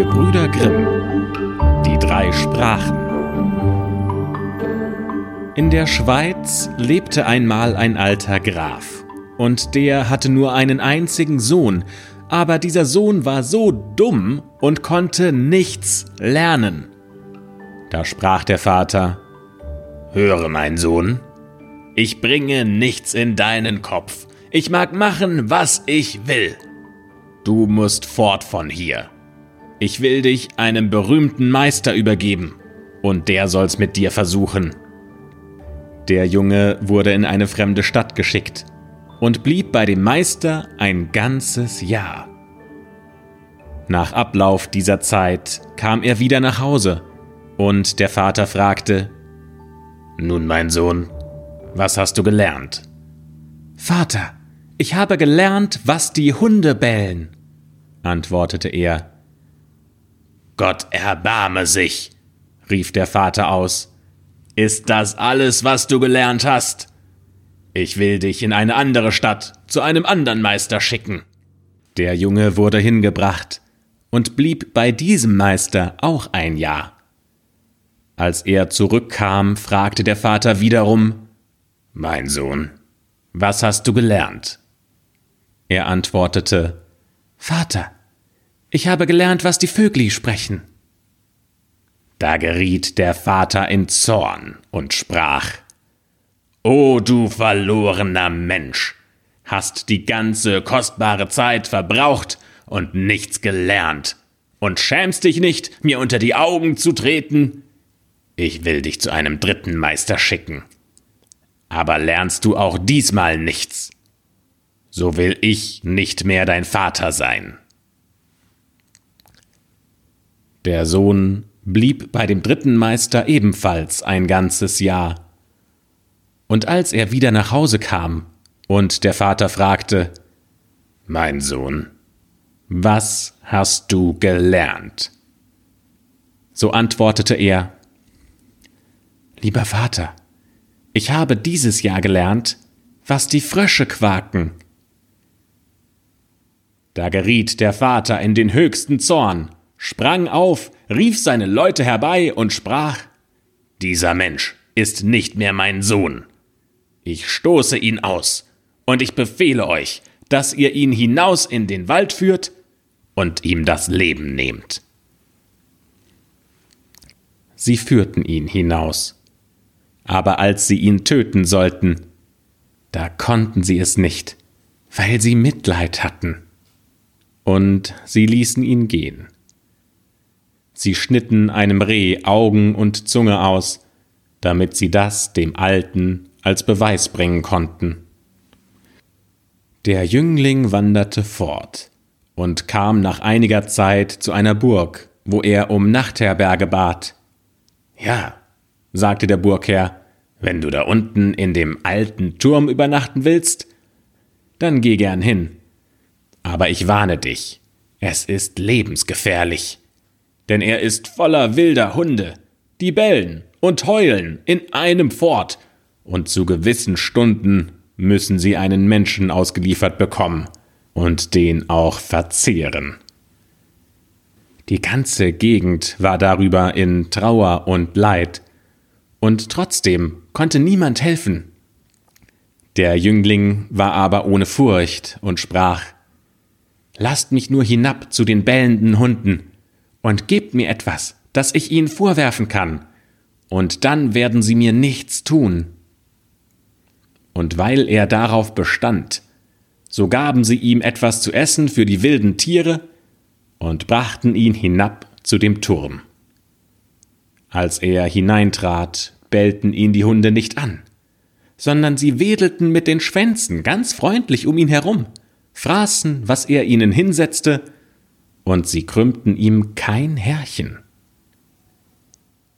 Gebrüder Grimm Die drei Sprachen In der Schweiz lebte einmal ein alter Graf, und der hatte nur einen einzigen Sohn, aber dieser Sohn war so dumm und konnte nichts lernen. Da sprach der Vater Höre, mein Sohn, ich bringe nichts in deinen Kopf, ich mag machen, was ich will. Du musst fort von hier. Ich will dich einem berühmten Meister übergeben, und der soll's mit dir versuchen. Der Junge wurde in eine fremde Stadt geschickt und blieb bei dem Meister ein ganzes Jahr. Nach Ablauf dieser Zeit kam er wieder nach Hause, und der Vater fragte, Nun mein Sohn, was hast du gelernt? Vater, ich habe gelernt, was die Hunde bellen, antwortete er. Gott erbarme sich, rief der Vater aus. Ist das alles, was du gelernt hast? Ich will dich in eine andere Stadt zu einem anderen Meister schicken. Der Junge wurde hingebracht und blieb bei diesem Meister auch ein Jahr. Als er zurückkam, fragte der Vater wiederum Mein Sohn, was hast du gelernt? Er antwortete Vater, ich habe gelernt, was die Vögli sprechen. Da geriet der Vater in Zorn und sprach O du verlorener Mensch, hast die ganze kostbare Zeit verbraucht und nichts gelernt, und schämst dich nicht, mir unter die Augen zu treten? Ich will dich zu einem dritten Meister schicken. Aber lernst du auch diesmal nichts, so will ich nicht mehr dein Vater sein. Der Sohn blieb bei dem dritten Meister ebenfalls ein ganzes Jahr. Und als er wieder nach Hause kam und der Vater fragte, Mein Sohn, was hast du gelernt? So antwortete er, Lieber Vater, ich habe dieses Jahr gelernt, was die Frösche quaken. Da geriet der Vater in den höchsten Zorn sprang auf, rief seine Leute herbei und sprach Dieser Mensch ist nicht mehr mein Sohn. Ich stoße ihn aus, und ich befehle euch, dass ihr ihn hinaus in den Wald führt und ihm das Leben nehmt. Sie führten ihn hinaus, aber als sie ihn töten sollten, da konnten sie es nicht, weil sie Mitleid hatten, und sie ließen ihn gehen. Sie schnitten einem Reh Augen und Zunge aus, damit sie das dem Alten als Beweis bringen konnten. Der Jüngling wanderte fort und kam nach einiger Zeit zu einer Burg, wo er um Nachtherberge bat. Ja, sagte der Burgherr, wenn du da unten in dem alten Turm übernachten willst, dann geh gern hin. Aber ich warne dich, es ist lebensgefährlich denn er ist voller wilder Hunde, die bellen und heulen in einem fort, und zu gewissen Stunden müssen sie einen Menschen ausgeliefert bekommen und den auch verzehren. Die ganze Gegend war darüber in Trauer und Leid, und trotzdem konnte niemand helfen. Der Jüngling war aber ohne Furcht und sprach Lasst mich nur hinab zu den bellenden Hunden, und gebt mir etwas, das ich ihnen vorwerfen kann, und dann werden sie mir nichts tun. Und weil er darauf bestand, so gaben sie ihm etwas zu essen für die wilden Tiere und brachten ihn hinab zu dem Turm. Als er hineintrat, bellten ihn die Hunde nicht an, sondern sie wedelten mit den Schwänzen ganz freundlich um ihn herum, fraßen, was er ihnen hinsetzte, und sie krümmten ihm kein Härchen.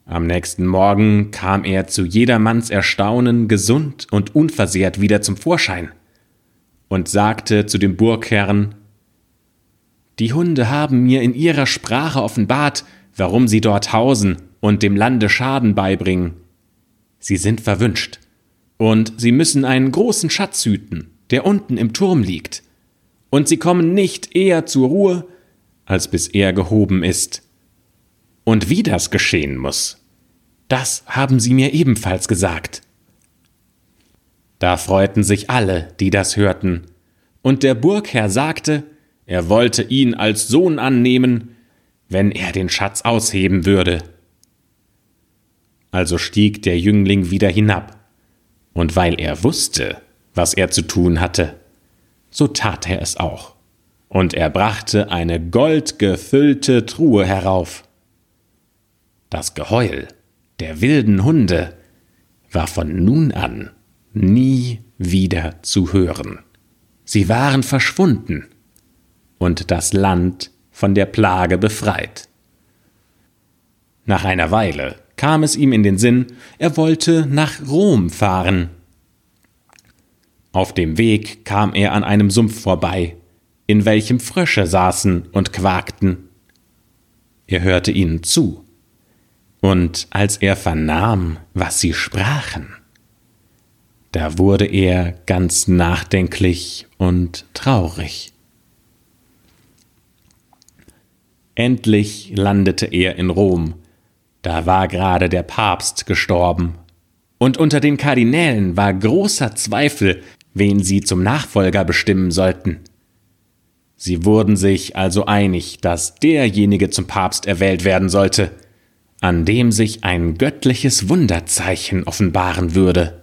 Am nächsten Morgen kam er zu jedermanns Erstaunen gesund und unversehrt wieder zum Vorschein und sagte zu dem Burgherrn Die Hunde haben mir in ihrer Sprache offenbart, warum sie dort hausen und dem Lande Schaden beibringen. Sie sind verwünscht, und sie müssen einen großen Schatz hüten, der unten im Turm liegt, und sie kommen nicht eher zur Ruhe, als bis er gehoben ist. Und wie das geschehen muss, das haben sie mir ebenfalls gesagt. Da freuten sich alle, die das hörten, und der Burgherr sagte, er wollte ihn als Sohn annehmen, wenn er den Schatz ausheben würde. Also stieg der Jüngling wieder hinab, und weil er wusste, was er zu tun hatte, so tat er es auch, und er brachte eine goldgefüllte Truhe herauf. Das Geheul der wilden Hunde war von nun an nie wieder zu hören. Sie waren verschwunden und das Land von der Plage befreit. Nach einer Weile kam es ihm in den Sinn, er wollte nach Rom fahren. Auf dem Weg kam er an einem Sumpf vorbei, in welchem Frösche saßen und quakten. Er hörte ihnen zu, und als er vernahm, was sie sprachen, da wurde er ganz nachdenklich und traurig. Endlich landete er in Rom, da war gerade der Papst gestorben, und unter den Kardinälen war großer Zweifel, wen sie zum Nachfolger bestimmen sollten. Sie wurden sich also einig, dass derjenige zum Papst erwählt werden sollte, an dem sich ein göttliches Wunderzeichen offenbaren würde.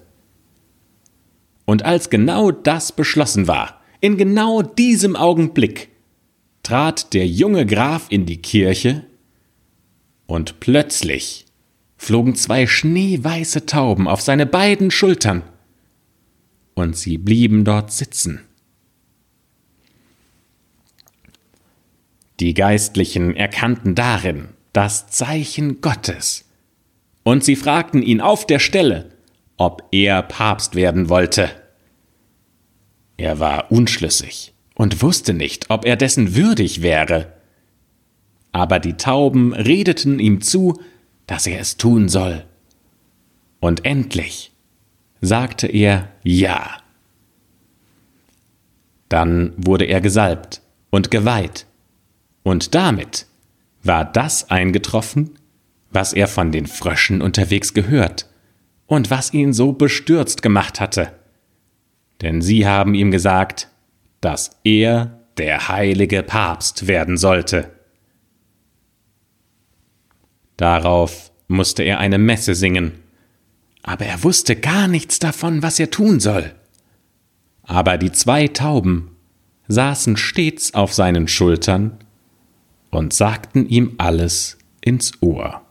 Und als genau das beschlossen war, in genau diesem Augenblick, trat der junge Graf in die Kirche, und plötzlich flogen zwei schneeweiße Tauben auf seine beiden Schultern, und sie blieben dort sitzen. Die Geistlichen erkannten darin das Zeichen Gottes, und sie fragten ihn auf der Stelle, ob er Papst werden wollte. Er war unschlüssig und wusste nicht, ob er dessen würdig wäre. Aber die Tauben redeten ihm zu, dass er es tun soll. Und endlich sagte er Ja. Dann wurde er gesalbt und geweiht, und damit war das eingetroffen, was er von den Fröschen unterwegs gehört und was ihn so bestürzt gemacht hatte. Denn sie haben ihm gesagt, dass er der heilige Papst werden sollte. Darauf musste er eine Messe singen, aber er wusste gar nichts davon, was er tun soll. Aber die zwei Tauben saßen stets auf seinen Schultern und sagten ihm alles ins Ohr.